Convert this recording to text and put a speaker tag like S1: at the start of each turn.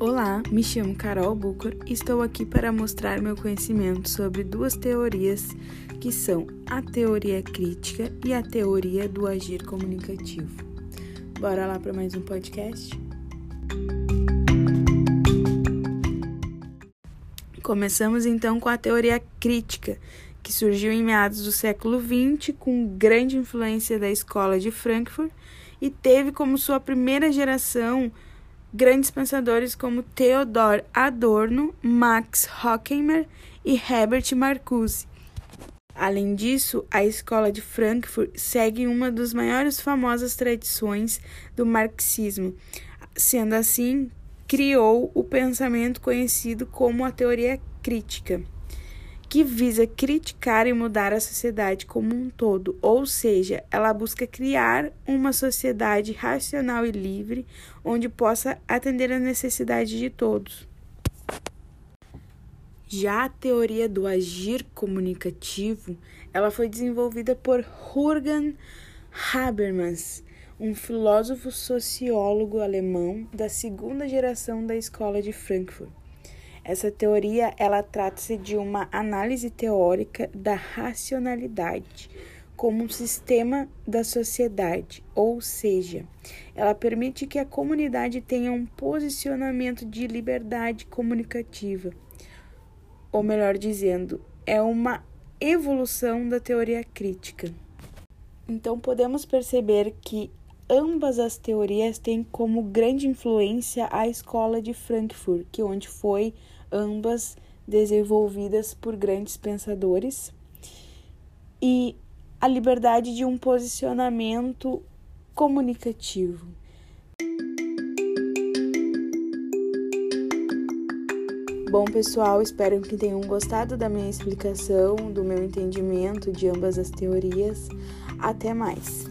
S1: Olá, me chamo Carol Bucor e estou aqui para mostrar meu conhecimento sobre duas teorias que são a teoria crítica e a teoria do agir comunicativo. Bora lá para mais um podcast? Começamos então com a teoria crítica, que surgiu em meados do século XX com grande influência da escola de Frankfurt e teve como sua primeira geração grandes pensadores como Theodor Adorno, Max Horkheimer e Herbert Marcuse. Além disso, a escola de Frankfurt segue uma das maiores famosas tradições do marxismo. Sendo assim, criou o pensamento conhecido como a teoria crítica que visa criticar e mudar a sociedade como um todo, ou seja, ela busca criar uma sociedade racional e livre onde possa atender às necessidades de todos. Já a teoria do agir comunicativo, ela foi desenvolvida por Jürgen Habermas, um filósofo sociólogo alemão da segunda geração da escola de Frankfurt. Essa teoria ela trata-se de uma análise teórica da racionalidade como um sistema da sociedade, ou seja, ela permite que a comunidade tenha um posicionamento de liberdade comunicativa, ou melhor dizendo, é uma evolução da teoria crítica. Então podemos perceber que ambas as teorias têm como grande influência a escola de Frankfurt, que onde foi ambas desenvolvidas por grandes pensadores, e a liberdade de um posicionamento comunicativo. Bom, pessoal, espero que tenham gostado da minha explicação, do meu entendimento de ambas as teorias. Até mais!